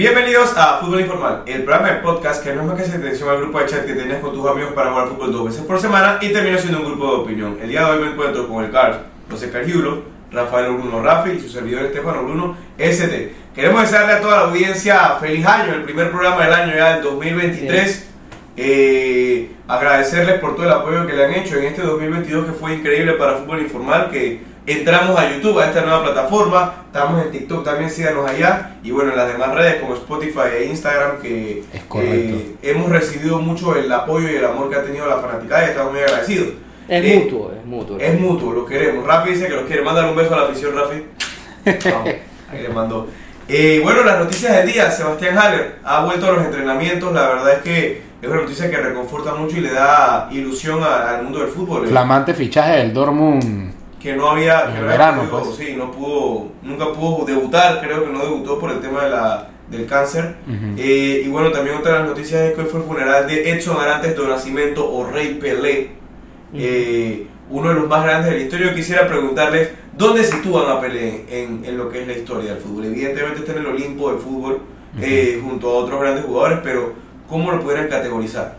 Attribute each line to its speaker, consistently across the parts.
Speaker 1: Bienvenidos a Fútbol Informal, el programa de podcast que no es más que hacer atención al grupo de chat que tenías con tus amigos para jugar fútbol dos veces por semana y termina siendo un grupo de opinión. El día de hoy me encuentro con el CAR, José Cargiulo, Rafael Bruno Rafi y su servidor Estefano Bruno ST. Queremos desearle a toda la audiencia feliz año, el primer programa del año ya del 2023. Eh, agradecerles por todo el apoyo que le han hecho en este 2022 que fue increíble para Fútbol Informal, que entramos a YouTube, a esta nueva plataforma, estamos en TikTok también, síganos allá, y bueno, en las demás redes como Spotify e Instagram, que eh, hemos recibido mucho el apoyo y el amor que ha tenido la fanaticada y estamos muy agradecidos.
Speaker 2: Es
Speaker 1: Eh,
Speaker 2: mutuo, es mutuo.
Speaker 1: Es mutuo, lo queremos. Rafi dice que los quiere. Mándale un beso a la afición, Rafi. Vamos, ahí le mandó. Eh, bueno, las noticias del día. Sebastián Haller ha vuelto a los entrenamientos. La verdad es que es una noticia que reconforta mucho y le da ilusión a- al mundo del fútbol. Eh,
Speaker 3: Flamante fichaje del Dortmund.
Speaker 1: Que no había,
Speaker 3: En
Speaker 1: que
Speaker 3: el
Speaker 1: no había
Speaker 3: verano,
Speaker 1: podido-
Speaker 3: pues.
Speaker 1: sí, no pudo, nunca pudo debutar, creo que no debutó por el tema de la, del cáncer. Eh, y bueno, también otra de las noticias es que hoy fue el funeral de Edson Arantes do Nascimento o Rey Pelé, eh, uno de los más grandes de la historia. Yo quisiera preguntarles, ¿dónde sitúan a Pelé en, en lo que es la historia del fútbol? Evidentemente está en el Olimpo del fútbol, eh, junto a otros grandes jugadores, pero ¿cómo lo pudieran categorizar?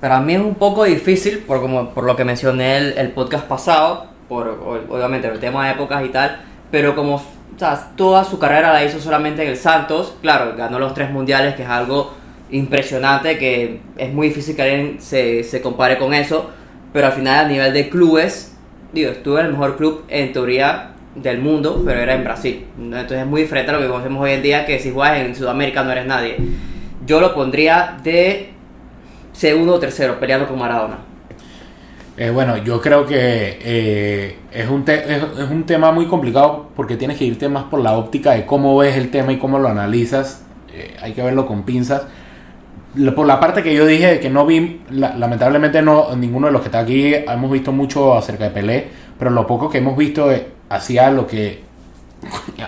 Speaker 2: Para mí es un poco difícil, por, como, por lo que mencioné el, el podcast pasado, por obviamente el tema de épocas y tal, pero como o sea, toda su carrera la hizo solamente en el Santos, claro, ganó los tres mundiales, que es algo impresionante, que es muy difícil que alguien se, se compare con eso, pero al final a nivel de clubes, digo, estuvo en el mejor club en teoría del mundo, pero era en Brasil. Entonces es muy diferente a lo que conocemos hoy en día, que si juegas en Sudamérica no eres nadie. Yo lo pondría de segundo o tercero, peleando con Maradona.
Speaker 3: Eh, bueno, yo creo que eh, es, un es, un tema muy complicado porque tienes que irte más por la óptica de cómo ves el tema y cómo lo analizas. Eh, hay que verlo con pinzas. Por la parte que yo dije de que no vi, la- lamentablemente no, ninguno de los que está aquí hemos visto mucho acerca de Pelé, pero lo poco que hemos visto hacía lo que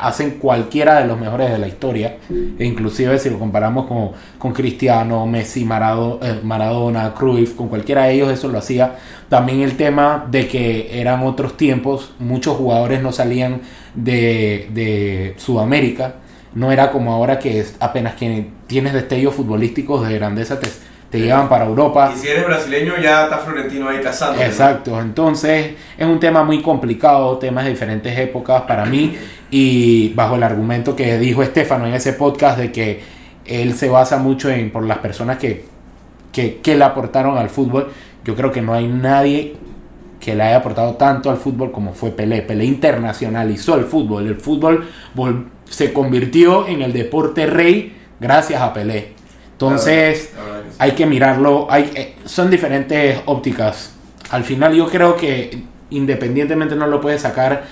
Speaker 3: hacen cualquiera de los mejores de la historia, e inclusive si lo comparamos con, con Cristiano, Messi, eh, Maradona, Cruyff, con cualquiera de ellos eso lo hacía. También el tema de que eran otros tiempos, muchos jugadores no salían de, de Sudamérica, no era como ahora que es apenas que tienes destellos futbolísticos de grandeza te, te llevan para Europa.
Speaker 1: Y si eres brasileño, ya está Florentino ahí cazando.
Speaker 3: Exacto, entonces es un tema muy complicado, temas de diferentes épocas para mí y bajo el argumento que dijo Estefano en ese podcast de que él se basa mucho en por las personas que, que, que le aportaron al fútbol, yo creo que no hay nadie que le haya aportado tanto al fútbol como fue Pelé. Pelé internacionalizó el fútbol, el fútbol se convirtió en el deporte rey gracias a Pelé. Entonces
Speaker 1: La verdad que sí.
Speaker 3: Hay que mirarlo, hay, eh, son diferentes ópticas. Al final yo creo que independientemente no lo puedes sacar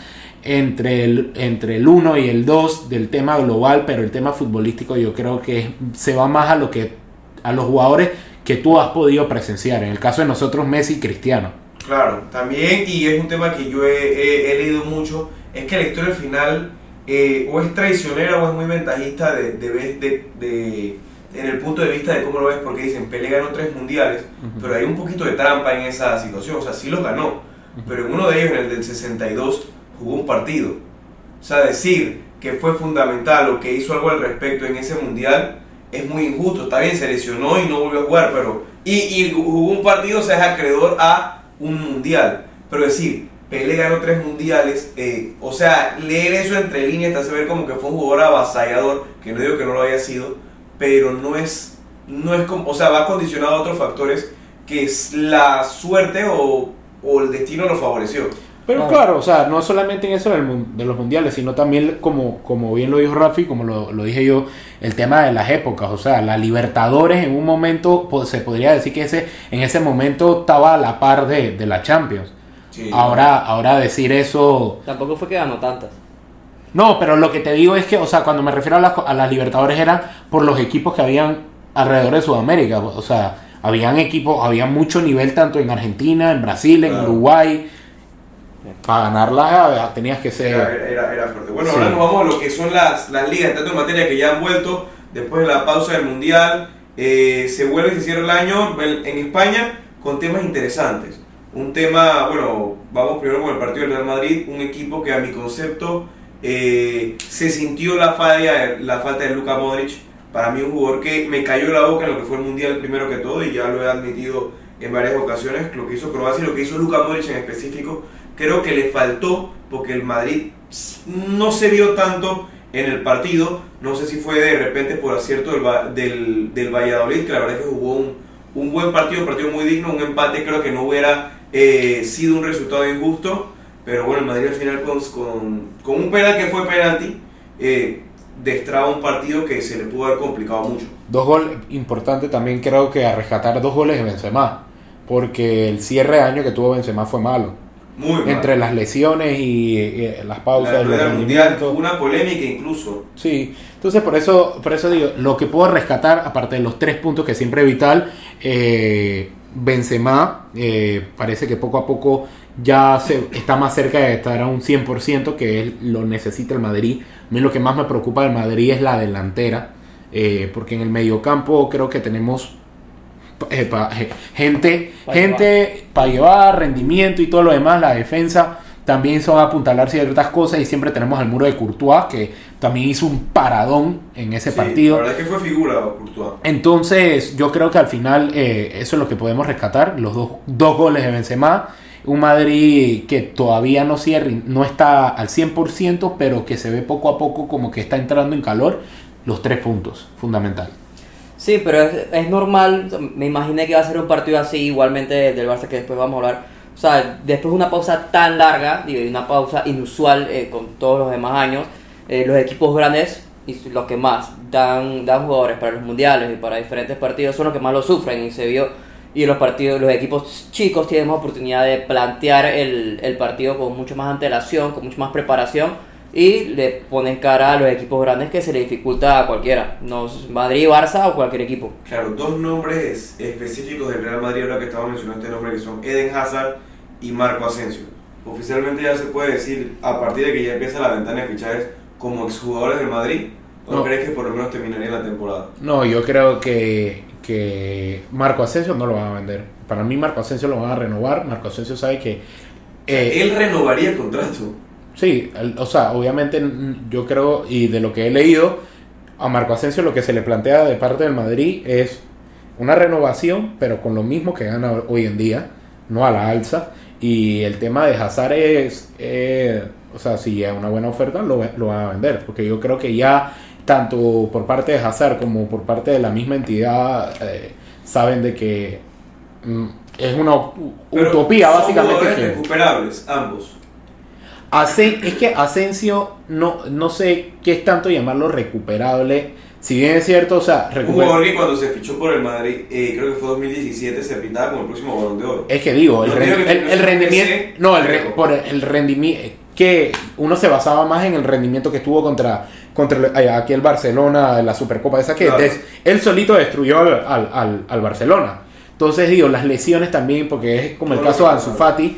Speaker 3: entre el, entre el 1 y el 2 del tema global, pero el tema futbolístico yo creo que se va más a lo que a los jugadores que tú has podido presenciar. En el caso de nosotros Messi y Cristiano.
Speaker 1: Claro, también, y es un tema que yo he, leído mucho, es que la historia al final eh, o es traicionera o es muy ventajista de, de, de- de- en el punto de vista de cómo lo ves, porque dicen, Pelé ganó tres mundiales, pero hay un poquito de trampa en esa situación, o sea, sí los ganó, pero en uno de ellos, en el del 62, jugó un partido. O sea, decir que fue fundamental o que hizo algo al respecto en ese mundial es muy injusto. Está bien, se lesionó y no volvió a jugar, pero. Y, y jugó un partido, o sea, es acreedor a un mundial. Pero decir, Pelé ganó tres mundiales, eh, o sea, leer eso entre líneas te hace ver como que fue un jugador avasallador, que no digo que no lo haya sido, pero no es. No es como, o sea, va condicionado a otros factores que es la suerte o, o el destino lo favoreció.
Speaker 3: Pero
Speaker 2: Claro.
Speaker 3: claro, o sea, no solamente en eso de los mundiales, sino también, como, como bien lo dijo Rafi, como lo, lo dije yo, el tema de las épocas. O sea, la Libertadores en un momento, pues, se podría decir que ese en ese momento estaba a la par de, de la Champions.
Speaker 1: Sí.
Speaker 3: Ahora, ahora decir eso...
Speaker 2: Tampoco fue que ganó tantas.
Speaker 3: No, pero lo que te digo es que, o sea, cuando me refiero a las, a las Libertadores era por los equipos que habían alrededor de Sudamérica. O sea, habían equipos, había mucho nivel tanto en Argentina, en Brasil, en
Speaker 1: Claro.
Speaker 3: Uruguay. Para ganarla tenías que
Speaker 1: Era,
Speaker 3: ser...
Speaker 1: era- era fuerte. Bueno,
Speaker 3: Sí.
Speaker 1: ahora nos vamos a lo que son las, las ligas, tanto en materia que ya han vuelto después de la pausa del Mundial. Eh, se vuelve y se cierra el año en, en España con temas interesantes. Un tema, bueno, vamos primero con el partido del Real Madrid, un equipo que a mi concepto Eh, se sintió la, falla, la falta de Luka Modric. Para mí un jugador que me cayó la boca en lo que fue el Mundial primero que todo y ya lo he admitido en varias ocasiones, lo que hizo Croacia y lo que hizo Luka Modric en específico. Creo que le faltó porque el Madrid no se vio tanto en el partido. No sé si fue de repente por acierto del, del, del Valladolid, que la verdad es que jugó un, un buen partido, un partido muy digno, un empate creo que no hubiera eh, sido un resultado injusto, pero bueno, el Madrid al final con, con, un penal que fue penalti, eh, destraba un partido que se le pudo haber complicado mucho.
Speaker 3: Dos goles importantes también creo que a rescatar dos goles de Benzema, porque el cierre de año que tuvo Benzema fue malo. Muy Entre las lesiones y, las pausas
Speaker 1: del rendimiento. Una polémica incluso.
Speaker 3: Sí, entonces por eso, por eso digo, lo que puedo rescatar, aparte de los tres puntos que siempre es vital, eh, Benzema eh, parece que poco a poco ya se, está más cerca de estar a un 100%, que lo necesita el Madrid. A mí lo que más me preocupa del Madrid es la delantera, eh, porque en el mediocampo creo que tenemos eh, gente, gente para llevar rendimiento y todo lo demás, la defensa también son apuntalar ciertas cosas y siempre tenemos al muro de Courtois que también hizo un paradón en ese partido.
Speaker 1: La verdad es que fue figura Courtois.
Speaker 3: Entonces yo creo que al final eh, eso es lo que podemos rescatar, los dos, dos goles de Benzema, un Madrid que todavía no, cierra, no está al 100%, pero que se ve poco a poco como que está entrando en calor, los tres puntos, fundamental.
Speaker 2: Sí, pero es, normal, me imaginé que iba a ser un partido así igualmente del Barça que después vamos a hablar. O sea, después de una pausa tan larga, digo, una pausa inusual eh, con todos los demás años, eh, los equipos grandes y los que más dan, dan jugadores para los mundiales y para diferentes partidos son los que más lo sufren y se vio y los partidos los equipos chicos tienen más oportunidad de plantear el, el partido con mucho más antelación con mucho más preparación y le ponen cara a los equipos grandes que se le dificulta a cualquiera, no Madrid, Barça o cualquier equipo.
Speaker 1: Claro, dos nombres específicos del Real Madrid ahora que estamos mencionando este nombre que son Eden Hazard y Marco Asensio. Oficialmente ya se puede decir a partir de que ya empieza la ventana de fichajes como exjugadores del Madrid. ¿O no. crees que por lo menos terminaría la temporada?
Speaker 3: No, yo creo que, que Marco Asensio no lo van a vender. Para mí Marco Asensio lo van a renovar. Marco Asensio sabe que...
Speaker 1: Eh, él renovaría el contrato.
Speaker 3: Sí, o sea, obviamente yo creo, y de lo que he leído, a Marco Asensio lo que se le plantea de parte del Madrid es una renovación, pero con lo mismo que gana hoy en día, no a la alza. Y el tema de Hazard es, eh, o sea, si es una buena oferta, lo, lo van a vender, porque yo creo que ya tanto por parte de Hazard como por parte de la misma entidad eh, saben de que mm, es una utopía básicamente.
Speaker 1: recuperables ambos
Speaker 3: es que Asensio, no, no sé qué es tanto llamarlo recuperable. Si bien es cierto, o sea,
Speaker 1: Un jugador que cuando se fichó por el Madrid, eh, creo que fue 2017, se pintaba como el próximo balón de oro.
Speaker 3: Es que digo, el, rendimiento. No, el, por el rendimiento. Que uno se basaba más en el rendimiento que tuvo contra, contra aquí el Barcelona, la Supercopa esa que él solito destruyó al, al, Barcelona. Entonces, digo, las lesiones también, porque es como el caso de Ansu Fati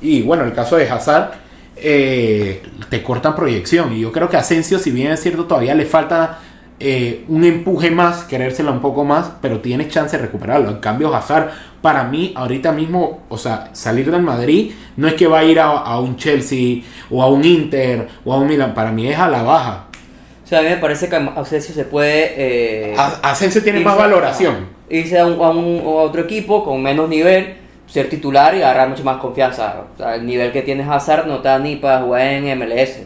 Speaker 3: y bueno, el caso de Hazard eh, te cortan proyección. Y yo creo que Asensio, si bien es cierto, todavía le falta eh, un empuje más, querérsela un poco más, pero tienes chance de recuperarlo. En cambio, Hazard, para mí, ahorita mismo, o sea, salir del Madrid no es que va a ir a, un Chelsea o a un Inter o a un Milan, para mí es a la baja.
Speaker 2: O sea, a mí me parece que Asensio se puede...
Speaker 3: Eh, Asensio tiene más valoración.
Speaker 2: irse a, un, a, un, a otro equipo con menos nivel ser titular y agarrar mucha más confianza. O sea, el nivel que tienes Hazard no está ni para jugar en MLS.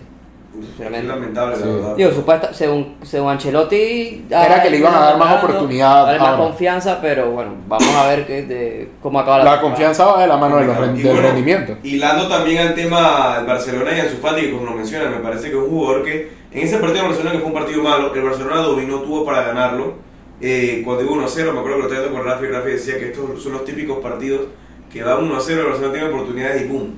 Speaker 1: Es lamentable, la verdad.
Speaker 2: Digo, supuesta, según, según Ancelotti...
Speaker 3: Era que le iban a dar más oportunidad.
Speaker 2: Darle más confianza, pero bueno, vamos a ver que, de, cómo acaba
Speaker 3: la La confianza va de la mano de los y del rendimiento.
Speaker 1: Hilando también al tema del Barcelona y a su Fati, que como lo menciona, me parece que es un jugador que en ese partido de Barcelona, que fue un partido malo, el Barcelona dominó, tuvo para ganarlo. Eh, cuando iba 1-0, me acuerdo que lo estaba con Rafi Rafi decía que estos son los típicos partidos que va 1 a 0, el Barcelona tiene oportunidades y ¡pum!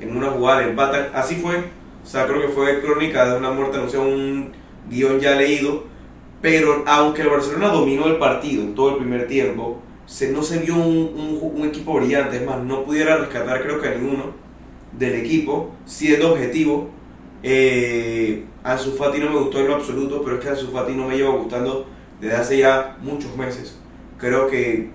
Speaker 1: En una jugada empata. Así fue. O sea, creo que fue crónica de una muerte anunciada, un guion ya leído. Pero aunque el Barcelona dominó el partido en todo el primer tiempo, se, no se vio un, un, equipo brillante. Es más, no pudiera rescatar creo que a ninguno del equipo, siendo objetivo. Eh, Ansu Fati no me gustó en lo absoluto, pero es que Ansu Fati no me lleva gustando desde hace ya muchos meses. Creo que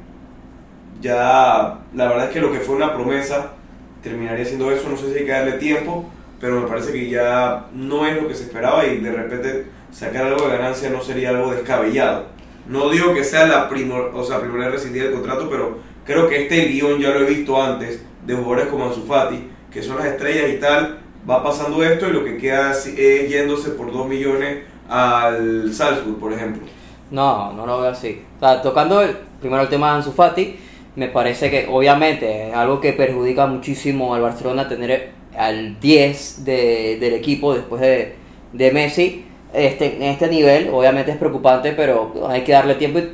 Speaker 1: ya la verdad es que lo que fue una promesa terminaría siendo eso, no sé si hay que darle tiempo, pero me parece que ya no es lo que se esperaba y de repente sacar algo de ganancia no sería algo descabellado. No digo que sea la primor, o sea, primera rescindida del contrato, pero creo que este guion ya lo he visto antes de jugadores como Ansu Fati, que son las estrellas y tal, va pasando esto y lo que queda es yéndose por 2 millones al Salzburg, por ejemplo.
Speaker 2: No, no lo veo así. O sea, tocando el, primero el tema de Ansu Fati, me parece que obviamente es algo que perjudica muchísimo al Barcelona tener al 10 de- del equipo después de, de Messi. Este, en este nivel, obviamente es preocupante, pero hay que darle tiempo y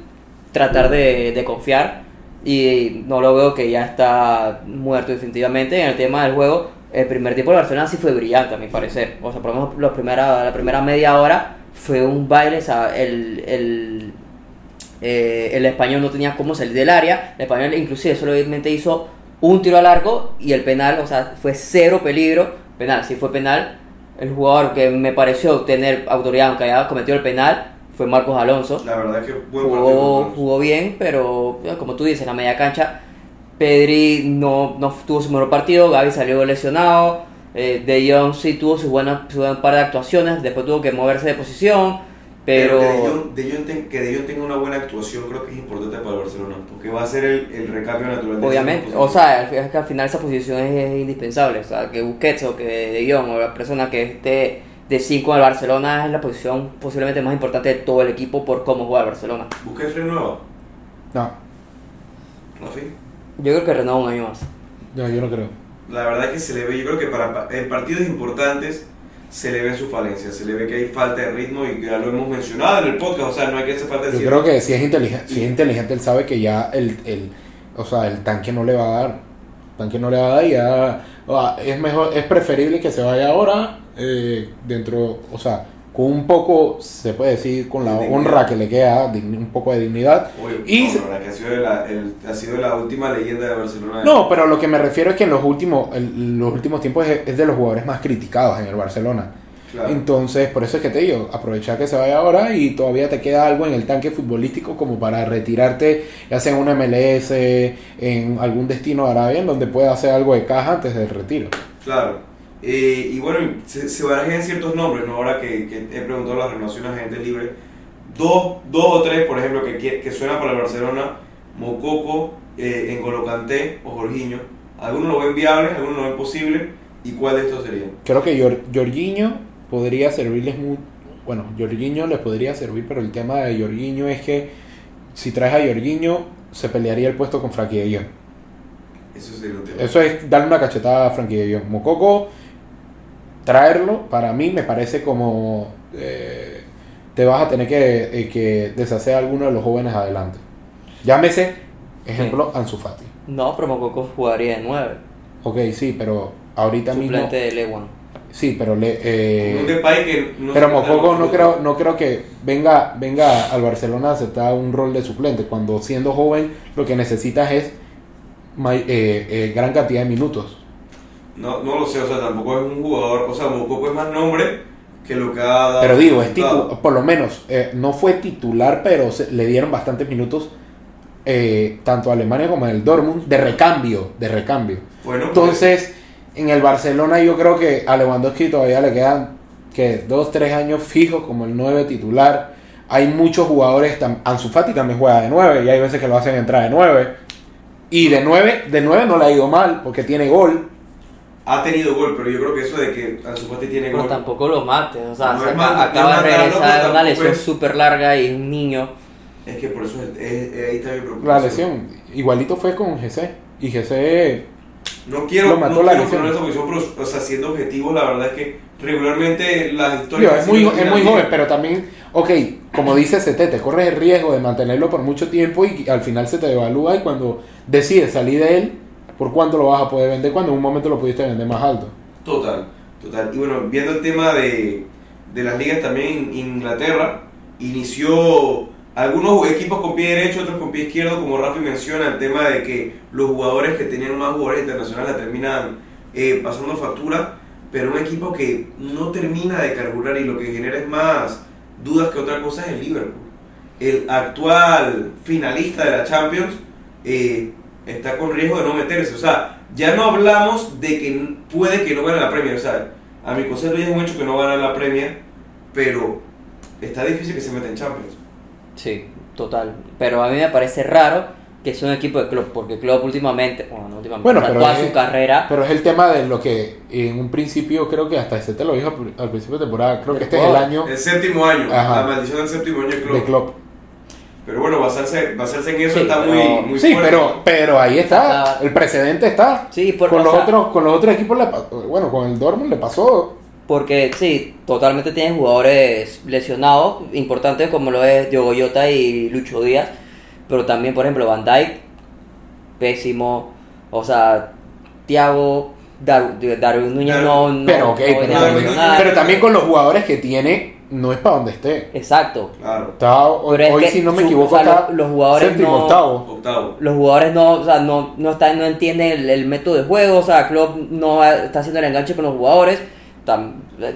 Speaker 2: tratar de, de confiar. Y no lo veo que ya está muerto definitivamente. En el tema del juego, el primer tiempo del Barcelona sí fue brillante, a mi parecer. O sea, por lo menos la primera, la primera media hora fue un baile. O sea, el, el, eh, el español no tenía cómo salir del área. El español inclusive solamente hizo un tiro al arco y el penal, o sea, fue cero peligro. Penal, sí fue penal. El jugador que me pareció tener autoridad, aunque haya cometido el penal, fue Marcos Alonso.
Speaker 1: La verdad que buen.
Speaker 2: Jugó, jugó bien, pero como tú dices, la media cancha, Pedri no, no tuvo su mejor partido, Gaby salió lesionado, eh, De Jong sí tuvo su buena, su buen par de actuaciones, después tuvo que moverse de posición, pero...
Speaker 1: que De Jong- De Jong ten- que De Jong tenga una buena actuación creo que es importante para el Barcelona, porque va a ser el, el recambio natural de
Speaker 2: Obviamente, o sea, es que al final esa posición es, es indispensable. O sea, que Busquets o que De Jong o la persona que esté de 5 en el Barcelona es la posición posiblemente más importante de todo el equipo por cómo juega el Barcelona.
Speaker 1: Busquets renueva,
Speaker 3: No,
Speaker 1: Rafi.
Speaker 2: Yo creo que renueva un año más.
Speaker 3: no, yo no creo.
Speaker 1: La verdad es que se le ve, yo creo que para pa- en partidos importantes se le ve su falencia, se le ve que hay falta de ritmo y ya lo hemos mencionado en el podcast, o sea, no hay que hacer falta de
Speaker 3: Yo
Speaker 1: decir.
Speaker 3: creo que si es inteligente, si es inteligente él sabe que ya el, el, o sea, el tanque no le va a dar. El tanque no le va a dar y ya, o sea, es mejor, es preferible que se vaya ahora eh, dentro, o sea, con un poco, se puede decir, con la
Speaker 1: dignidad.
Speaker 3: honra que le queda, un poco de dignidad.
Speaker 1: Oye,
Speaker 3: Y
Speaker 1: no,
Speaker 3: se-
Speaker 1: que ha sido, la, el- ha sido la última leyenda de Barcelona.
Speaker 3: No, pero lo que me refiero es que en los últimos, en los últimos tiempos es, es de los jugadores más criticados en el Barcelona.
Speaker 1: Claro.
Speaker 3: Entonces, por eso es que te digo, aprovechar que se vaya ahora y todavía te queda algo en el tanque futbolístico como para retirarte, ya sea en una MLS, en algún destino de Arabia, en donde pueda hacer algo de caja antes del retiro.
Speaker 1: Claro. Eh, y bueno, se, se barajean ciertos nombres, ¿no? Ahora que, que he preguntado las renovaciones a gente libre. Dos, dos o tres, por ejemplo, que, que, que suena para el Barcelona. Mococo, eh, N'Golo Kanté o Jorginho. Algunos lo ven viable, algunos lo ven posible. ¿Y cuál de estos sería?
Speaker 3: Creo que Jor- Jorginho podría servirles muy... Bueno, Jorginho les podría servir, pero el tema de Jorginho es que si traes a Jorginho, se pelearía el puesto con Frankie de.
Speaker 1: Eso sería un tema.
Speaker 3: Eso es darle una cachetada a Frankie de. Mococo, traerlo, para mí me parece como eh, te vas a tener que, eh, que deshacer a alguno de los jóvenes adelante. Llámese, ejemplo, Ansu Fati.
Speaker 2: No, pero Mococo jugaría de 9,
Speaker 3: Ok, sí, pero ahorita
Speaker 2: suplente
Speaker 3: mismo...
Speaker 2: de Lewan.
Speaker 3: Sí, pero le... eh,
Speaker 1: que no
Speaker 3: pero Mococo no creo, no creo que venga, venga al Barcelona a aceptar un rol de suplente. Cuando siendo joven lo que necesitas es eh, eh, gran cantidad de minutos.
Speaker 1: No, no lo sé, o sea, tampoco es un jugador. O sea, Mococo es más nombre que lo que ha dado.
Speaker 3: Pero digo, es por lo menos, eh, no fue titular, pero se- le dieron bastantes minutos eh, tanto a Alemania como en el Dortmund de recambio, de recambio.
Speaker 1: Bueno, pues,
Speaker 3: Entonces, en el Barcelona yo creo que a Lewandowski todavía le quedan que dos, tres años fijos como el 9 titular. Hay muchos jugadores, Ansu Fati también juega de 9 y hay veces que lo hacen entrar de 9. Y de 9, de 9 no le ha ido mal porque tiene gol.
Speaker 1: Ha tenido gol, pero yo creo que eso de que Ansu Fati tiene
Speaker 2: Pero
Speaker 1: gol.
Speaker 2: tampoco lo mates, o sea,
Speaker 1: No
Speaker 2: se acaba,
Speaker 1: mal-
Speaker 2: acaba
Speaker 1: no
Speaker 2: de regresar
Speaker 1: pero
Speaker 2: de una lesión
Speaker 1: es-
Speaker 2: súper larga y un niño.
Speaker 1: Es que por eso es, es- es- ahí está mi preocupación.
Speaker 3: La lesión, igualito fue con GC. Y GC
Speaker 1: No quiero,
Speaker 3: Lo mató
Speaker 1: no
Speaker 3: la
Speaker 1: quiero esa posición, pero o sea, siendo objetivo, la verdad es que regularmente las historias.
Speaker 3: es muy, es muy joven, pero también, ok, como dice CT, te corres el riesgo de mantenerlo por mucho tiempo y al final se te devalúa y cuando decides salir de él, ¿por cuánto lo vas a poder vender cuando en un momento lo pudiste vender más alto?
Speaker 1: Total, total. Y bueno, viendo el tema de, de las ligas también, Inglaterra inició algunos equipos con pie derecho, otros con pie izquierdo, como Rafi menciona, el tema de que los jugadores que tenían más jugadores internacionales la terminan eh, pasando factura, pero un equipo que no termina de carburar y lo que genera es más dudas que otra cosa es el Liverpool. El actual finalista de la Champions eh, está con riesgo de no meterse. O sea, ya no hablamos de que puede que no gane la Premier. O sea, A mi concepto ya es un hecho que no va a ganar la Premier, pero está difícil que se meta en Champions.
Speaker 2: Sí, total. Pero a mí me parece raro que sea un equipo de Klopp, porque Klopp últimamente, bueno, no últimamente,
Speaker 3: Bueno, pero
Speaker 2: toda
Speaker 3: es-
Speaker 2: su carrera,
Speaker 3: Pero es el tema de lo que en un principio creo que hasta ese te lo dijo al- principio de temporada. Creo que este es el año
Speaker 1: El séptimo año,
Speaker 3: Ajá.
Speaker 1: la maldición del séptimo año de Klopp.
Speaker 3: de Klopp.
Speaker 1: Pero bueno, basarse, basarse en eso
Speaker 2: Sí,
Speaker 1: está
Speaker 2: pero-
Speaker 1: muy, muy
Speaker 3: Sí,
Speaker 1: fuerte.
Speaker 3: pero, pero ahí está. El precedente está.
Speaker 2: sí, por,
Speaker 3: Con los,
Speaker 2: sea,
Speaker 3: otros, con los otros equipos, le bueno, con el Dortmund le pasó.
Speaker 2: porque sí, totalmente tienen jugadores lesionados, importantes como lo es Diogo Jota y Lucho Díaz, pero también, por ejemplo, Van Dijk, pésimo, o sea, Thiago, Dar- Darwin Núñez no, no,
Speaker 3: Pero,
Speaker 2: no
Speaker 3: pero también con los jugadores que tiene, no es para donde esté.
Speaker 2: Exacto.
Speaker 1: Claro,
Speaker 3: Está, hoy,
Speaker 2: es que
Speaker 3: si no me
Speaker 2: su-
Speaker 3: equivoco,
Speaker 2: o sea,
Speaker 3: está
Speaker 2: los- jugadores
Speaker 3: séptimo,
Speaker 2: no-
Speaker 3: octavo.
Speaker 1: octavo.
Speaker 2: los jugadores no, o sea, no, no, están, no entienden el, el método de juego, o sea, Klopp no está haciendo el enganche con los jugadores, tam-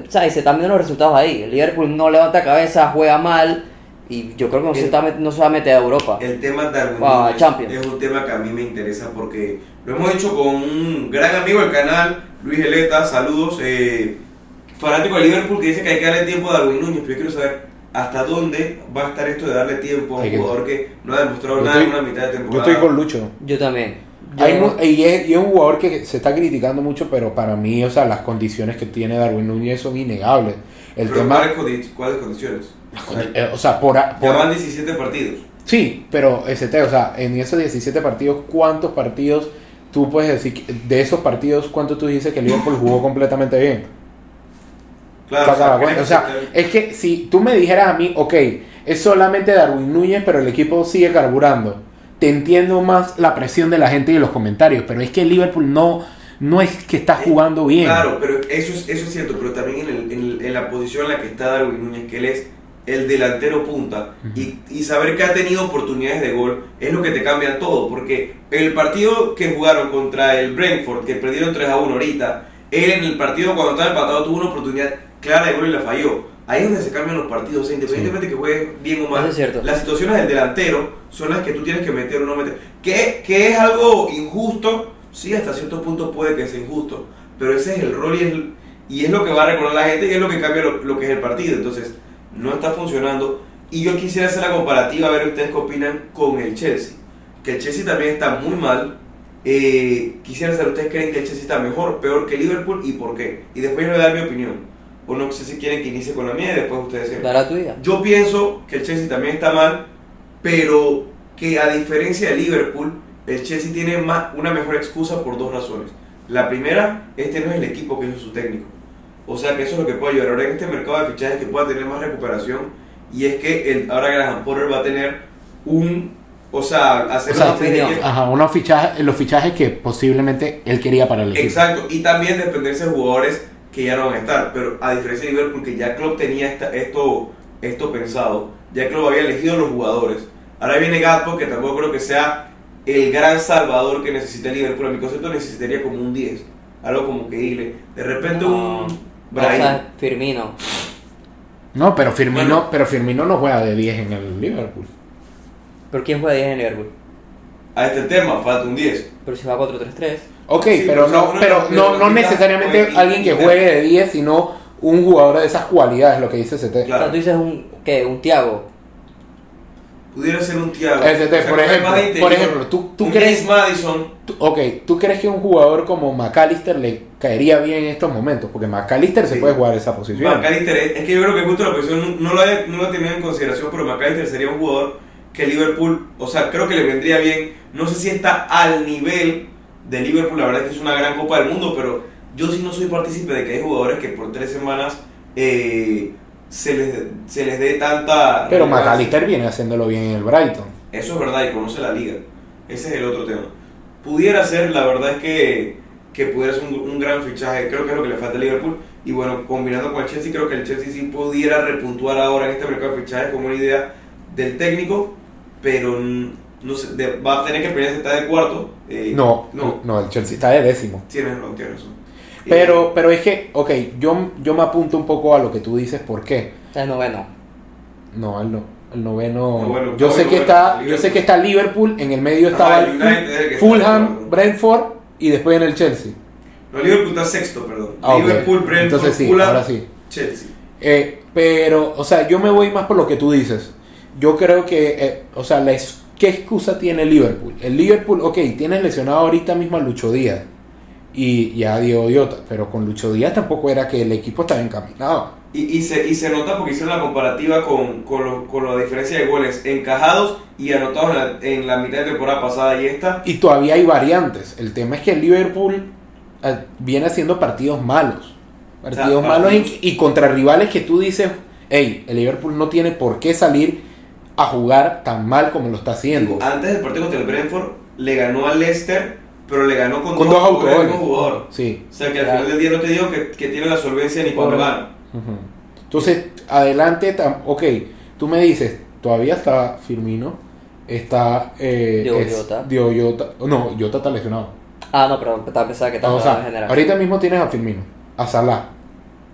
Speaker 2: o sea, y se están viendo los resultados ahí. El Liverpool no levanta cabeza, juega mal, y yo creo que no, se, está no se va a meter a Europa.
Speaker 1: El tema Darwin
Speaker 2: Ah,
Speaker 1: Núñez
Speaker 2: Champions.
Speaker 1: es un tema que a mí me interesa porque lo hemos hecho con un gran amigo del canal, Luis Eleta, saludos, eh, fanático de Liverpool que dice que hay que darle tiempo a Darwin Núñez, pero yo quiero saber hasta dónde va a estar esto de darle tiempo a un jugador que no ha demostrado
Speaker 3: Yo
Speaker 1: nada
Speaker 3: estoy-
Speaker 1: en una mitad de
Speaker 3: Yo
Speaker 1: temporada.
Speaker 3: estoy con Lucho.
Speaker 2: Yo también. Yo-
Speaker 3: Hay y, es, y es un jugador que se está criticando mucho, pero para mí, o sea, las condiciones que tiene Darwin Núñez son innegables. El
Speaker 1: Pero
Speaker 3: tema,
Speaker 1: ¿cuáles, condi- cuáles condiciones? O sea,
Speaker 3: eh, o sea, por,
Speaker 1: ya
Speaker 3: por-
Speaker 1: van 17 partidos.
Speaker 3: sí, pero ST, o sea, en esos 17 partidos, ¿cuántos partidos tú puedes decir, que- de esos partidos, cuántos tú dices que Liverpool jugó completamente bien?
Speaker 1: Claro,
Speaker 3: Saca la
Speaker 1: ¿crees
Speaker 3: cuenta.
Speaker 1: que
Speaker 3: O sea,
Speaker 1: se-
Speaker 3: es que si tú me dijeras a mí, ok, es solamente Darwin Núñez, pero el equipo sigue carburando. Te entiendo más la presión de la gente y de los comentarios, pero es que Liverpool no, no es que está jugando bien.
Speaker 1: Claro, pero eso es, eso es cierto, pero también en, el- en el- en la posición en la que está Darwin Núñez, que él es el delantero punta, y, y saber que ha tenido oportunidades de gol es lo que te cambia todo, porque el partido que jugaron contra el Brentford, que perdieron 3 a 1 ahorita, él en el partido cuando estaba empatado tuvo una oportunidad clara de gol y la falló. Ahí es donde se cambian los partidos, o sea, independientemente que juegue bien o mal,
Speaker 2: es cierto.
Speaker 1: las situaciones del delantero son las que tú tienes que meter o no meter. Que, que es algo injusto, sí, hasta cierto punto puede que sea injusto, pero ese es el rol y es, y es lo que va a recordar la gente y es lo que cambia lo, lo que es el partido. Entonces, no está funcionando. Y yo quisiera hacer la comparativa, a ver ustedes qué opinan con el Chelsea. Que el Chelsea también está muy mal. Eh, quisiera saber, ¿ustedes creen que el Chelsea está mejor, peor que Liverpool y por qué? Y después yo voy a dar mi opinión. O no sé si quieren que inicie con la mía y después ustedes.
Speaker 2: Da la tuya.
Speaker 1: Yo pienso que el Chelsea también está mal, pero que a diferencia de Liverpool, el Chelsea tiene más, una mejor excusa por dos razones. La primera, este no es el equipo que es su técnico. O sea que eso es lo que puede ayudar ahora en este mercado de fichajes que pueda tener más recuperación. Y es que el, ahora Graham Potter va a tener un. O sea, hacer
Speaker 3: O sea. Ajá, unos fichajes, los fichajes que posiblemente él quería para el equipo.
Speaker 1: Exacto, y también dependerse de jugadores que ya no van a estar. Pero a diferencia de Liverpool, que ya Klopp tenía esta- esto, esto pensado, ya Klopp había elegido los jugadores. Ahora viene Gatto, que tampoco creo que sea el gran salvador que necesita Liverpool. A mi concepto necesitaría como un 10, algo como que Ile. De repente
Speaker 2: No.
Speaker 1: un
Speaker 2: O
Speaker 1: Brahim.
Speaker 2: sea, Firmino.
Speaker 3: No, pero Firmino,
Speaker 1: Bueno.
Speaker 3: pero Firmino no juega de 10 en el Liverpool.
Speaker 2: ¿Pero quién juega 10 en Liverpool?
Speaker 1: A este tema falta un 10.
Speaker 2: Pero si va 4-3-3.
Speaker 3: Ok,
Speaker 1: Sí,
Speaker 3: pero
Speaker 1: o sea,
Speaker 3: no, pero no, no necesariamente alguien que juegue de 10, sino un jugador de esas cualidades, lo que dice CT.
Speaker 2: O
Speaker 1: Claro.
Speaker 2: sea, tú dices un, ¿qué? Un Thiago.
Speaker 1: Pudiera ser un Thiago.
Speaker 3: ST,
Speaker 1: O sea,
Speaker 3: por ejemplo, por ejemplo, tú, tú
Speaker 1: un
Speaker 3: crees,
Speaker 1: Madison.
Speaker 3: tú- ok, ¿tú crees que un jugador como McAllister le caería bien en estos momentos? Porque McAllister se puede jugar esa posición.
Speaker 1: McAllister, es, es que yo creo que justo la posición no, no lo había- no lo tenía en consideración, pero McAllister sería un jugador que Liverpool, o sea, creo que le vendría bien. No sé si está al nivel de Liverpool, la verdad es que es una gran Copa del Mundo, pero yo sí no soy partícipe de que hay jugadores que por tres semanas eh, se, les, se les dé tanta...
Speaker 3: Pero
Speaker 1: relevancia.
Speaker 3: McAllister viene haciéndolo bien en el Brighton.
Speaker 1: Eso es verdad y conoce la liga. Ese es el otro tema. Pudiera ser, la verdad es que, que pudiera ser un, un gran fichaje. Creo que es lo que le falta a Liverpool. Y bueno, combinando con el Chelsea, creo que el Chelsea sí pudiera repuntuar ahora en este mercado de fichajes como una idea del técnico, pero no sé, de- va a tener que pelearse está de cuarto. eh,
Speaker 3: No,
Speaker 1: no,
Speaker 3: no, el Chelsea está de décimo.
Speaker 1: tienes razón, tienes razón. Eh,
Speaker 3: Pero, pero es que, ok, yo, yo me apunto un poco a lo que tú dices, ¿por qué?
Speaker 2: Sea, noveno.
Speaker 3: No, el, no, el noveno.
Speaker 1: No, bueno,
Speaker 3: yo sé que está,
Speaker 1: Liverpool.
Speaker 3: yo sé que está Liverpool, en el medio estaba
Speaker 1: el
Speaker 3: el
Speaker 1: United el
Speaker 3: Fulham, Brentford y después en el Chelsea.
Speaker 1: No, Liverpool está sexto, perdón.
Speaker 3: Ah.
Speaker 1: Liverpool, Brentford,
Speaker 3: Entonces sí,
Speaker 1: Fulham,
Speaker 3: ahora sí.
Speaker 1: Chelsea.
Speaker 3: Eh, pero, o sea, yo me voy más por lo que tú dices. Yo creo que, eh, o sea, la ¿qué excusa tiene Liverpool? El Liverpool, ok, tiene lesionado ahorita mismo a Lucho Díaz y, y a Diego Iota, pero con Lucho Díaz tampoco era que el equipo estaba encaminado.
Speaker 1: Y, y, se, y se nota porque hicieron la comparativa con, con, lo- con la diferencia de goles encajados y anotados en la, en la mitad de temporada pasada y esta.
Speaker 3: Y todavía hay variantes. El tema es que el Liverpool eh, viene haciendo partidos malos. Partidos
Speaker 1: O sea,
Speaker 3: malos y, y contra rivales que tú dices, hey, el Liverpool no tiene por qué salir a jugar tan mal como lo está haciendo.
Speaker 1: Antes del partido contra el Brentford, le ganó al Leicester, pero le ganó con,
Speaker 3: Con dos
Speaker 1: goles del
Speaker 3: autogoles.
Speaker 1: mismo jugador.
Speaker 3: Sí.
Speaker 1: O sea que al final del día no te digo que, que tiene la solvencia ni cuando
Speaker 2: Correcto.
Speaker 1: gana.
Speaker 3: Ujú. Entonces, adelante, tam- ok, tú me dices, todavía está Firmino, está... Eh,
Speaker 2: Diogo
Speaker 3: es-
Speaker 2: Jota.
Speaker 3: No, Jota está lesionado.
Speaker 2: Ah, no, pero estaba pensando que estaba
Speaker 3: o sea,
Speaker 2: en general.
Speaker 3: ahorita mismo tienes a Firmino, a Salah,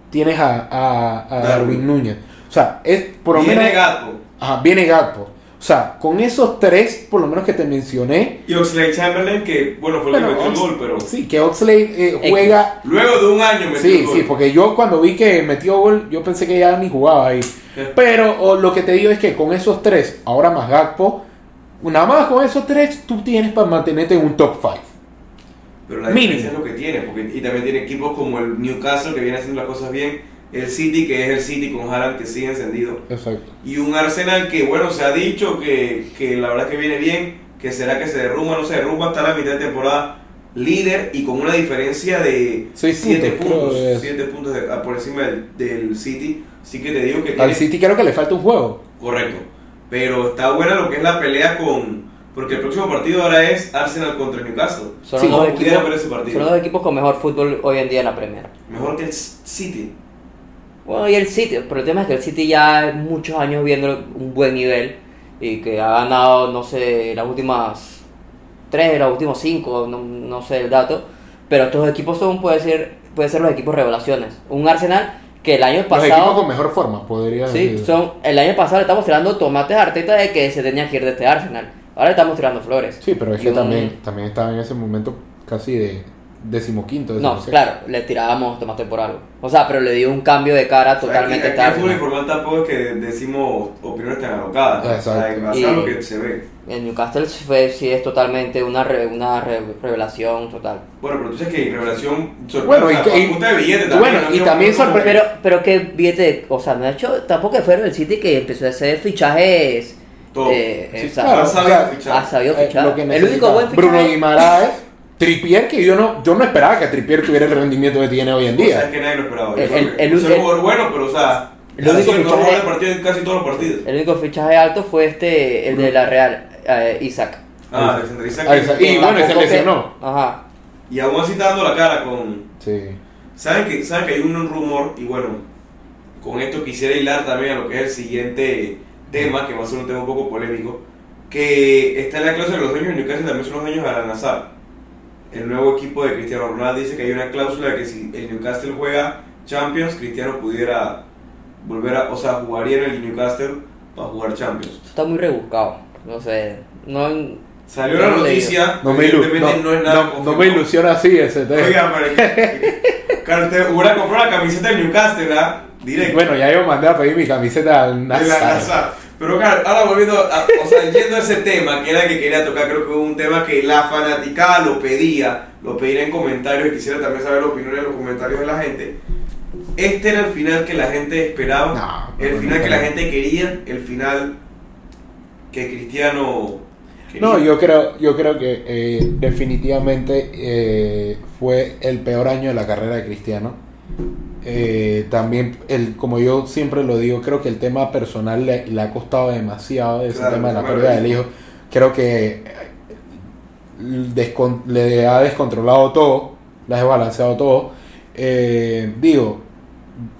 Speaker 3: tienes a, a, a
Speaker 1: Darwin.
Speaker 3: Darwin Núñez. O sea, es por lo menos...
Speaker 1: Gatto
Speaker 3: Ajá, viene Gatpo. O sea, con esos tres, por lo menos que te mencioné,
Speaker 1: y Oxlade Chamberlain, que bueno, fue el que metió el gol, pero
Speaker 3: sí, que Oxlade eh,
Speaker 2: X.
Speaker 3: juega...
Speaker 1: luego de un año metió
Speaker 3: Sí,
Speaker 1: el gol.
Speaker 3: sí, porque yo cuando vi que metió gol, yo pensé que ya ni jugaba ahí. Pero o, lo que te digo es que con esos tres, ahora más Gakpo, nada más con esos tres, tú tienes para mantenerte en un top 5.
Speaker 1: Pero la
Speaker 3: Mínimo.
Speaker 1: diferencia es lo que tiene, porque y también tiene equipos como el Newcastle que viene haciendo las cosas bien, el City que es el City con Haaland que sigue encendido,
Speaker 3: Exacto.
Speaker 1: y un Arsenal que bueno, se ha dicho que, que la verdad que viene bien, que será que se derrumba, no se derrumba hasta la mitad de temporada líder y con una diferencia de
Speaker 3: Seis
Speaker 1: 7
Speaker 3: puntos, creo
Speaker 1: puntos,
Speaker 3: que es.
Speaker 1: 7 puntos de- por encima del, del City, sí que te digo que
Speaker 3: Al
Speaker 1: tiene
Speaker 3: City creo que le falta un juego.
Speaker 1: correcto, pero está buena lo que es la pelea con porque el próximo partido ahora es Arsenal contra Newcastle.
Speaker 2: Son
Speaker 3: Sí,
Speaker 2: los dos equipos,
Speaker 1: ver ese partido.
Speaker 2: son los dos equipos con mejor fútbol hoy en día en la Premier.
Speaker 1: Mejor que el City.
Speaker 2: Bueno, y el City, pero el tema es que el City ya muchos años viendo un buen nivel y que ha ganado, no sé, las últimas tres, los últimos cinco, no, no sé el dato, pero estos equipos son, puede ser, puede ser los equipos revelaciones. Un Arsenal que el año
Speaker 3: Los equipos
Speaker 2: pasado,
Speaker 3: con mejor forma, podría
Speaker 2: sí,
Speaker 3: decir.
Speaker 2: son, el año pasado le estamos tirando tomates a Arteta de que se tenía que ir de este Arsenal. Ahora le estamos tirando flores.
Speaker 3: Sí, pero es que
Speaker 2: un-
Speaker 3: también, también estaba en ese momento casi de decimoquinto.
Speaker 2: No, claro, le tirábamos tomate por algo. O sea, pero le dio un cambio de cara totalmente
Speaker 1: Aquí, aquí en Fútbol tampoco es que decimos opiniones tan alocadas. O sea,
Speaker 3: Exacto.
Speaker 1: basado en lo que se ve.
Speaker 2: En Newcastle sí fue, sí es totalmente una, re- una re- revelación total.
Speaker 1: Bueno, pero tú sabes que revelación sorprende.
Speaker 3: Bueno,
Speaker 1: o
Speaker 3: y
Speaker 1: sea,
Speaker 3: y-
Speaker 1: de billete
Speaker 3: y
Speaker 1: también.
Speaker 3: bueno,
Speaker 1: ¿no?
Speaker 3: y también
Speaker 2: Pero, pero que billete, o sea, no ha hecho, tampoco que fue el City que empezó a hacer fichajes.
Speaker 1: Todo.
Speaker 2: eh,
Speaker 3: Sí,
Speaker 2: o sea,
Speaker 3: claro,
Speaker 1: ha
Speaker 3: o
Speaker 1: sabido
Speaker 3: sea,
Speaker 1: fichar.
Speaker 2: ha sabido
Speaker 3: Eh,
Speaker 2: fichar.
Speaker 3: lo que
Speaker 2: el único buen fichaje.
Speaker 3: Bruno Guimaraes, Trippier, que yo no, yo no esperaba que Trippier tuviera el rendimiento que tiene hoy en
Speaker 1: O sea,
Speaker 3: día.
Speaker 1: es que nadie lo esperaba.
Speaker 2: El-
Speaker 1: es un jugador bueno, pero o sea,
Speaker 2: el único fichaje-
Speaker 1: del partido en casi todos los partidos.
Speaker 2: El único fichaje alto fue este, el de la Real, eh, Isaac.
Speaker 1: Ah, Alexander Isaac.
Speaker 3: Ah, Isaac. Y bueno, se
Speaker 2: que-
Speaker 3: lesionó.
Speaker 2: Ajá.
Speaker 1: Y aún así está dando la cara con.
Speaker 3: Sí.
Speaker 1: ¿Saben que, ¿Saben que hay un rumor? Y bueno, con esto quisiera hilar también a lo que es el siguiente tema, que va a ser un tema un poco polémico. Que está en la cláusula que los dueños de Newcastle también son los dueños de Al-Nassr. El nuevo equipo de Cristiano Ronaldo dice que hay una cláusula de que si el Newcastle juega Champions, Cristiano pudiera volver a. O sea, jugaría en el Newcastle para jugar Champions.
Speaker 2: Está muy rebuscado. No sé. No,
Speaker 1: Salió la
Speaker 2: no
Speaker 1: noticia,
Speaker 3: No me, no,
Speaker 1: no, es nada
Speaker 3: no- me ilusiona así ese tema.
Speaker 1: Oiga, pero claro, usted hubiera comprado la camiseta del Newcastle, ¿verdad? Directo.
Speaker 3: Bueno, ya yo mandé a pedir mi camiseta al
Speaker 1: de la
Speaker 3: Nazar.
Speaker 1: Pero claro, ahora volviendo, a, o sea, yendo a ese tema, que era el que quería tocar, creo que fue un tema que la fanaticada lo pedía, lo pediré en comentarios y quisiera también saber la opinión en los comentarios de la gente. Este era el final que la gente esperaba,
Speaker 3: No,
Speaker 1: el final
Speaker 3: no,
Speaker 1: que la gente quería, el final que Cristiano quería.
Speaker 3: No, yo creo, yo creo que eh, definitivamente eh, fue el peor año de la carrera de Cristiano. Eh, también, el, como yo siempre lo digo, creo que el tema personal le, le ha costado demasiado ese
Speaker 1: Claro,
Speaker 3: tema de la pérdida
Speaker 1: del
Speaker 3: hijo. Creo que le ha descontrolado todo, le ha desbalanceado todo. Eh, digo,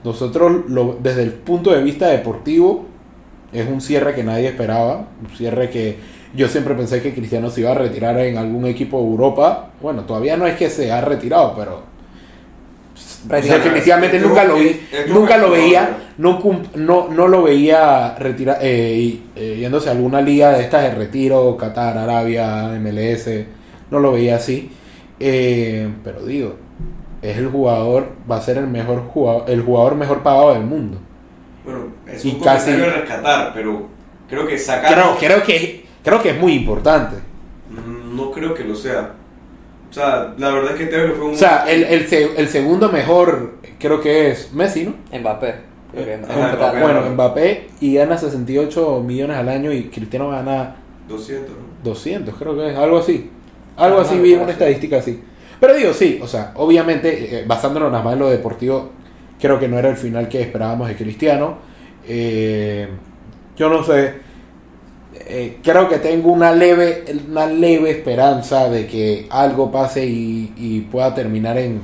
Speaker 3: nosotros lo- desde el punto de vista deportivo es un cierre que nadie esperaba, un cierre que yo siempre pensé que Cristiano se iba a retirar en algún equipo de Europa. Bueno, todavía no es que se ha retirado, pero Definitivamente nunca lo vi, nunca lo veía, no, cum- no, no lo veía retira, eh, y, eh, yéndose a alguna liga de estas de retiro, Qatar, Arabia, MLS, no lo veía así. Eh, pero digo, es el jugador, va a ser el mejor jugador, el jugador mejor pagado del mundo.
Speaker 1: Bueno, es
Speaker 3: Y
Speaker 1: un
Speaker 3: casi-
Speaker 1: rescatar, pero creo que sacar.
Speaker 3: Creo, creo que creo que es muy importante.
Speaker 1: Mm, No creo que lo sea. O sea, la verdad es que Tevez fue un.
Speaker 3: O sea, el, el, se- el segundo mejor creo que es Messi, ¿no?
Speaker 2: Mbappé. Que
Speaker 1: Ajá,
Speaker 2: Mbappé.
Speaker 3: Bueno, Mbappé y gana 68 millones al año y Cristiano gana
Speaker 1: 200, ¿no?
Speaker 3: 200, creo que es algo así. Algo así, vi una estadística así. Pero digo, sí, o sea, obviamente, eh, basándonos nada más en lo deportivo, creo que no era el final que esperábamos de Cristiano. Eh, yo no sé, eh, creo que tengo una leve, una leve esperanza de que algo pase y, y pueda terminar en,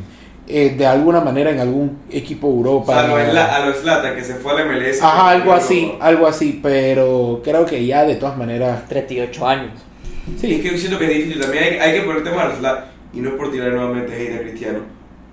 Speaker 3: eh, de alguna manera en algún equipo de
Speaker 1: O
Speaker 3: Europa.
Speaker 1: sea, a lo Sla- a lo Zlatan que se fue al MLS.
Speaker 3: Ajá, algo así, algo así, pero creo que ya de todas maneras,
Speaker 2: 38 años.
Speaker 1: Sí, es que yo siento que es difícil. También hay, hay que poner el tema de Zlatan, y no es por tirar nuevamente hate a Cristiano,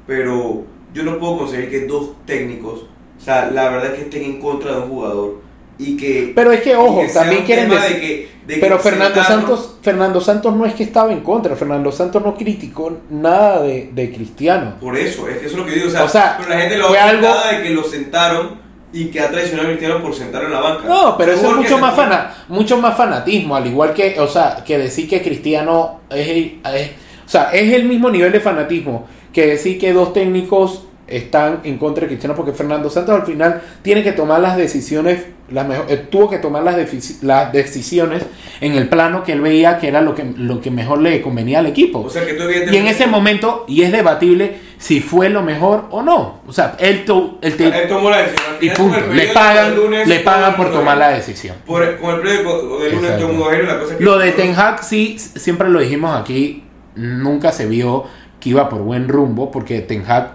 Speaker 1: pero yo no puedo conseguir que dos técnicos, o sea, la verdad es que estén en contra de un jugador y que.
Speaker 3: Pero es que, ojo,
Speaker 1: que
Speaker 3: también quieren decir...
Speaker 1: de que- de
Speaker 3: Pero Fernando
Speaker 1: sentarnos-
Speaker 3: Santos, Fernando Santos no es que estaba en contra, Fernando Santos no criticó nada de, de Cristiano.
Speaker 1: Por eso, es que eso es lo que digo. O sea,
Speaker 3: O sea,
Speaker 1: pero la gente lo
Speaker 3: fue
Speaker 1: va a
Speaker 3: algo-
Speaker 1: de que lo sentaron y que ha traicionado a Cristiano por sentarlo en la banca.
Speaker 3: No, pero eso es mucho más, fana, mucho más fanatismo, al igual que, o sea, que decir que Cristiano es, el- es- o sea, es el mismo nivel de fanatismo que decir que dos técnicos están en contra de Cristiano porque Fernando Santos al final tiene que tomar las decisiones, las mejo- eh, tuvo que tomar las, las decisiones en el plano que él veía que era lo que, lo que mejor le convenía al equipo.
Speaker 1: O sea, que tú
Speaker 3: Y en ese momento, y es debatible si fue lo mejor o no. O sea, él, to- él te-
Speaker 1: Él tomó la decisión.
Speaker 3: Y punto. Le pagan,
Speaker 1: lunes,
Speaker 3: le pagan por tomar la decisión.
Speaker 1: Por, con el periódico del lunes dijo, la cosa que.
Speaker 3: Lo de Ten Hag sí, siempre lo dijimos aquí, nunca se vio que iba por buen rumbo, porque Ten Hag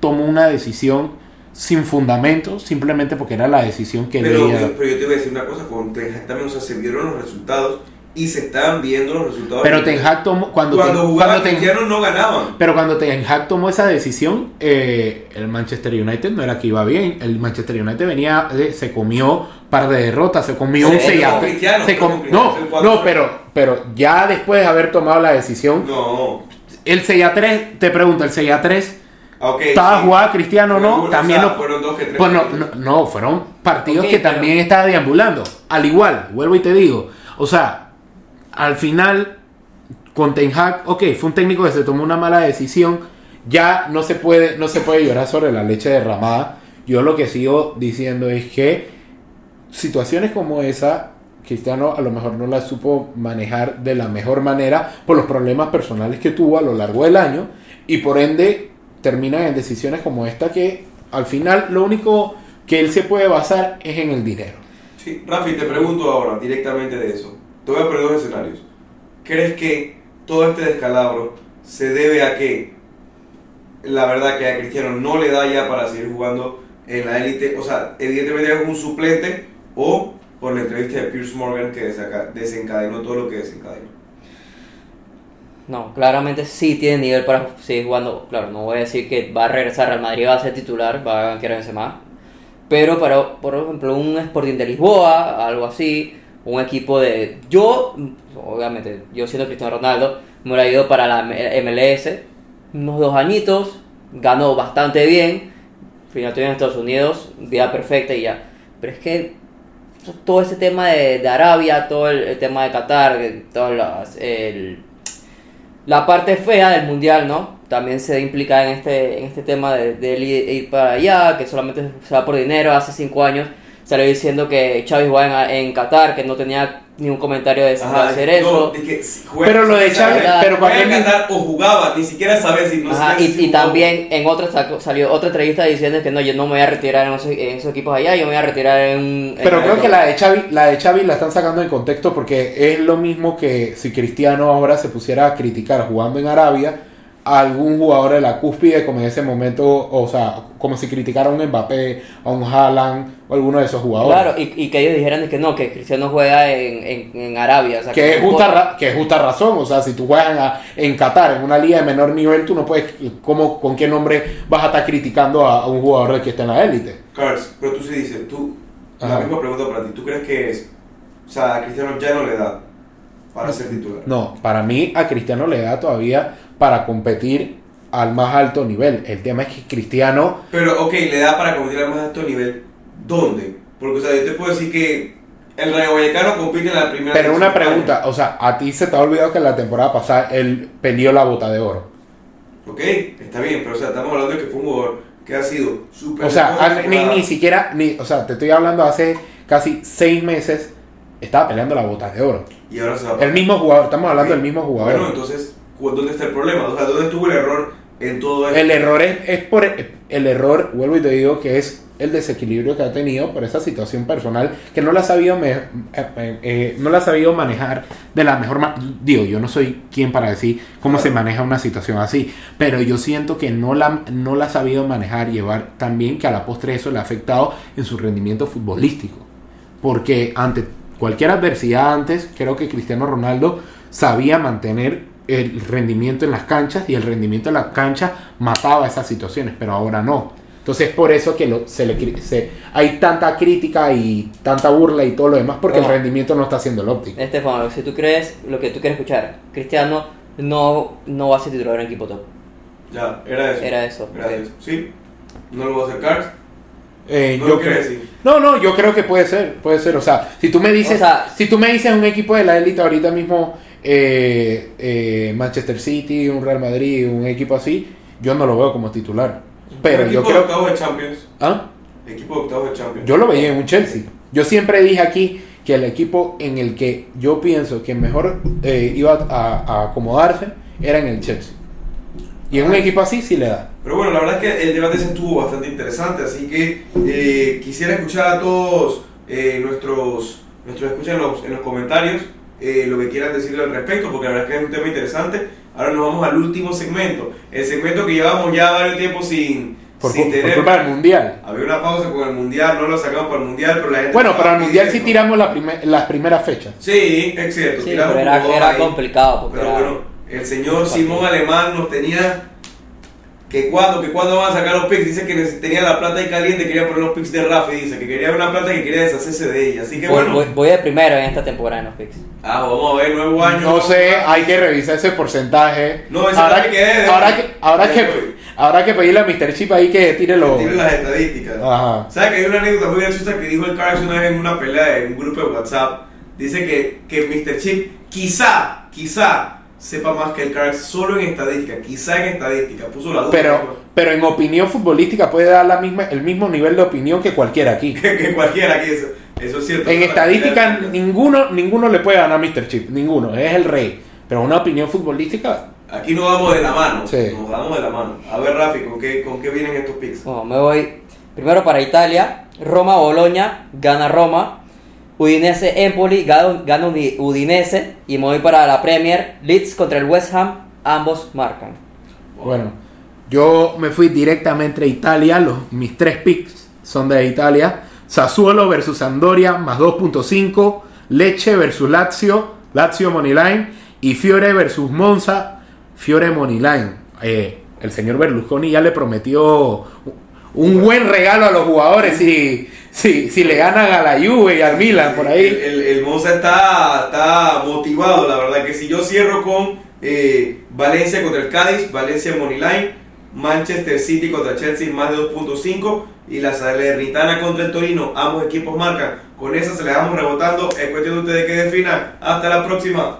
Speaker 3: tomó una decisión sin fundamento, simplemente porque era la decisión que
Speaker 1: Pero, pero yo te voy a decir una cosa, con Ten Hag también, o sea, se vieron los resultados y se estaban viendo los resultados.
Speaker 3: Pero Ten Hag tomó, cuando,
Speaker 1: cuando
Speaker 3: Ten-
Speaker 1: jugaba
Speaker 3: cuando Ten-
Speaker 1: no ganaban.
Speaker 3: pero cuando Ten Hag tomó esa decisión, eh, el Manchester United no era que iba bien. El Manchester United venía, eh, se comió par de derrotas, se comió un
Speaker 1: fue
Speaker 3: 6
Speaker 1: con Cristiano,
Speaker 3: se com-
Speaker 1: Cristiano,
Speaker 3: No, no, pero, pero ya después de haber tomado la decisión,
Speaker 1: No.
Speaker 3: el 6 a 3, te pregunto, el 6 a 3
Speaker 1: Ah, Ok.
Speaker 3: estaba
Speaker 1: sí.
Speaker 3: jugado Cristiano no, también
Speaker 1: o sea,
Speaker 3: lo-
Speaker 1: Fueron dos que tres.
Speaker 3: pues no, no, no, fueron partidos que
Speaker 2: pero-
Speaker 3: también estaba deambulando. Al igual, vuelvo y te digo, o sea, al final con Ten Hag, ok, fue un técnico que se tomó una mala decisión, ya no se puede, no se puede llorar sobre la leche derramada. Yo lo que sigo diciendo es que situaciones como esa, Cristiano a lo mejor no las supo manejar de la mejor manera por los problemas personales que tuvo a lo largo del año y por ende terminan en decisiones como esta que al final lo único que él se puede basar es en el dinero.
Speaker 1: Sí, Rafi, te pregunto ahora directamente de eso. Te voy a poner dos escenarios. ¿Crees que todo este descalabro se debe a que la verdad que a Cristiano no le da ya para seguir jugando en la élite? O sea, evidentemente es un suplente o por la entrevista de Pierce Morgan que desencadenó todo lo que desencadenó.
Speaker 2: No, claramente sí tiene nivel para seguir jugando. Claro, no voy a decir que va a regresar al Madrid, va a ser titular, va a banquear en más. Pero para, por ejemplo, un Sporting de Lisboa, algo así, un equipo de... Yo, obviamente, yo siendo Cristiano Ronaldo, me hubiera ido para la MLS, unos dos añitos, ganó bastante bien, final estoy en Estados Unidos, vida perfecta y ya. Pero es que todo ese tema de, Arabia, todo el, tema de Qatar, todas las... el- la parte fea del mundial, ¿no? También se implica en este, en este tema de, de él ir, para allá, que solamente se va por dinero. Hace cinco años salió diciendo que Xavi jugaba en, en Qatar, que no tenía ningún comentario de, de hacer eso.
Speaker 1: No, es que si juega-
Speaker 3: Pero lo de
Speaker 1: juega-
Speaker 3: pero cuando
Speaker 1: en Qatar o jugaba, ni siquiera sabe si no
Speaker 2: Ajá, y,
Speaker 1: si
Speaker 2: y también en otra salió otra entrevista diciendo que no, yo no me voy a retirar en esos, en esos equipos allá, yo me voy a retirar en un...
Speaker 3: Pero
Speaker 2: en-
Speaker 3: creo que la de Xavi, la de Xavi la están sacando en contexto porque es lo mismo que si Cristiano ahora se pusiera a criticar jugando en Arabia a algún jugador de la cúspide como en ese momento, o sea, como si criticara a un Mbappé, a un Haaland o alguno de esos jugadores.
Speaker 2: Claro, y, y que ellos dijeran que no, que Cristiano juega en, en, en Arabia. O sea,
Speaker 3: Que es,
Speaker 2: no
Speaker 3: justa, ra- que es justa razón, o sea, si tú juegas en, a- en Qatar, en una liga de menor nivel, tú no puedes, ¿cómo, ¿con qué nombre vas a estar criticando a, a un jugador que está en la élite?
Speaker 1: Cars, pero tú sí dices, tú, la misma pregunta para ti, ¿tú crees que es, o sea, a Cristiano ya no le da para ser titular?
Speaker 3: No, para mí a Cristiano le da todavía para competir al más alto nivel. El tema es que Cristiano,
Speaker 1: Pero, ok, le da para competir al más alto nivel. ¿Dónde? Porque, o sea, yo te puedo decir que el Rayo Vallecano compite en la primera.
Speaker 3: pero una pregunta, o sea, a ti se te ha olvidado que la temporada pasada él peleó la bota de oro.
Speaker 1: Ok, está bien, pero, o sea, estamos hablando de que fue un jugador que ha sido súper.
Speaker 3: O sea, ni, ni siquiera, ni, o sea, te estoy hablando hace casi seis meses, estaba peleando la bota de oro.
Speaker 1: Y ahora se va
Speaker 3: El mismo jugador, estamos hablando del mismo jugador.
Speaker 1: Bueno, entonces, ¿cu- ¿dónde está el problema? O sea, ¿dónde estuvo el error en todo esto?
Speaker 3: El error es, es por el error, vuelvo y te digo que es el desequilibrio que ha tenido por esa situación personal que no la ha sabido me- eh, eh, eh, no la ha sabido manejar de la mejor manera. Digo, yo no soy quien para decir cómo se maneja una situación así, pero yo siento que no la, no la ha sabido manejar, llevar tan bien que a la postre eso le ha afectado en su rendimiento futbolístico. Porque ante cualquier adversidad antes, creo que Cristiano Ronaldo sabía mantener el rendimiento en las canchas y el rendimiento en las canchas mataba esas situaciones, pero ahora no. Entonces es por eso que lo- se le, se, hay tanta crítica y tanta burla y todo lo demás porque
Speaker 2: No.
Speaker 3: el rendimiento no está siendo el óptimo.
Speaker 2: Estefano, si tú crees lo que tú quieres escuchar, Cristiano no, no va a ser titular en equipo top.
Speaker 1: Ya, era eso.
Speaker 2: Era eso,
Speaker 1: Era eso. Sí, no lo voy a acercar.
Speaker 3: Eh,
Speaker 1: No
Speaker 3: yo creo-
Speaker 1: decir.
Speaker 3: no, no, yo creo que puede ser, puede ser. O sea, si tú me dices,
Speaker 2: O sea-
Speaker 3: si tú me dices un equipo de la élite ahorita mismo, eh, eh, Manchester City, un Real Madrid, un equipo así, yo no lo veo como titular. Pero yo
Speaker 1: equipo de
Speaker 3: creo,
Speaker 1: octavos de Champions.
Speaker 3: ¿Ah?
Speaker 1: Equipo de octavos de Champions.
Speaker 3: yo lo veía en un Chelsea. Yo siempre dije aquí que el equipo en el que yo pienso que mejor eh, iba a, a acomodarse era en el Chelsea. Y en un equipo así sí le da.
Speaker 1: Pero bueno, la verdad es que el debate se estuvo bastante interesante, así que eh, quisiera escuchar a todos eh, nuestros, nuestros escuchas en los, en los comentarios eh, lo que quieran decirle al respecto, porque la verdad es que es un tema interesante. Ahora nos vamos al último segmento, el segmento que llevamos ya varios tiempo sin,
Speaker 3: Por,
Speaker 1: sin
Speaker 3: cu- por
Speaker 1: tener...
Speaker 3: culpa del Mundial.
Speaker 1: Había una pausa con el Mundial, no lo sacamos para el Mundial, pero la gente...
Speaker 3: Bueno, para el Mundial sí tiramos la primer- las primeras fechas.
Speaker 1: Sí, es cierto.
Speaker 2: Sí, pero era, era complicado. Porque
Speaker 1: Pero
Speaker 2: era-
Speaker 1: bueno, el señor Simón Alemán nos tenía que cuando, que cuando van a sacar los picks, dice que tenía la plata ahí caliente, quería poner los picks de Rafa y dice que quería una plata que quería deshacerse de ella. Así que
Speaker 2: voy,
Speaker 1: bueno,
Speaker 2: voy- voy de primero en esta temporada en los picks.
Speaker 1: ah, vamos a ver, nuevo año.
Speaker 3: No sé, hay que revisar ese porcentaje.
Speaker 1: No, ese
Speaker 3: habrá,
Speaker 1: no que quede,
Speaker 3: habrá que,
Speaker 1: ya
Speaker 3: que, habrá que pedirle a Mr. Chip ahí que tire los.
Speaker 1: Tiene las estadísticas.
Speaker 3: Ajá.
Speaker 1: ¿Sabes que hay una anécdota muy graciosa que dijo el Carlos una vez en una pelea en un grupo de WhatsApp? Dice que, que Mr. Chip quizá, quizá sepa más que el Carlos solo en estadística, quizá en estadística, puso la duda.
Speaker 3: Pero, pero en opinión futbolística puede dar la misma, el mismo nivel de opinión que cualquiera aquí.
Speaker 1: que, cualquiera aquí, eso, eso es cierto.
Speaker 3: En estadística ninguno, ninguno le puede ganar a Mr. Chip, ninguno, es el rey. Pero una opinión futbolística,
Speaker 1: Aquí nos vamos de la mano.
Speaker 3: Sí.
Speaker 1: Nos damos de la mano. A ver, Rafi, ¿con qué, con qué vienen estos picks?
Speaker 2: Bueno, me voy primero para Italia. Roma Boloña, gana Roma. Udinese Empoli, gana, gana Udi- Udinese. Y me voy para la Premier. Leeds contra el West Ham, ambos marcan.
Speaker 3: bueno, yo me fui directamente a Italia, los, mis tres picks son de Italia. Sassuolo versus Andoria, más 2.5. Leche versus Lazio, Lazio Moneyline. Y Fiore versus Monza, Fiore Moneyline. Eh, el señor Berlusconi ya le prometió un buen regalo a los jugadores si, si, si le ganan a la Juve y al Milan por ahí.
Speaker 1: el, el Monza está, está motivado, la verdad. Que si yo cierro con eh, Valencia contra el Cádiz, Valencia Moneyline, Manchester City contra Chelsea, más de 2.5. Y la Salernitana contra el Torino, ambos equipos marcan. Con esa se le damos rebotando. Es cuestión de ustedes que definan. Hasta la próxima.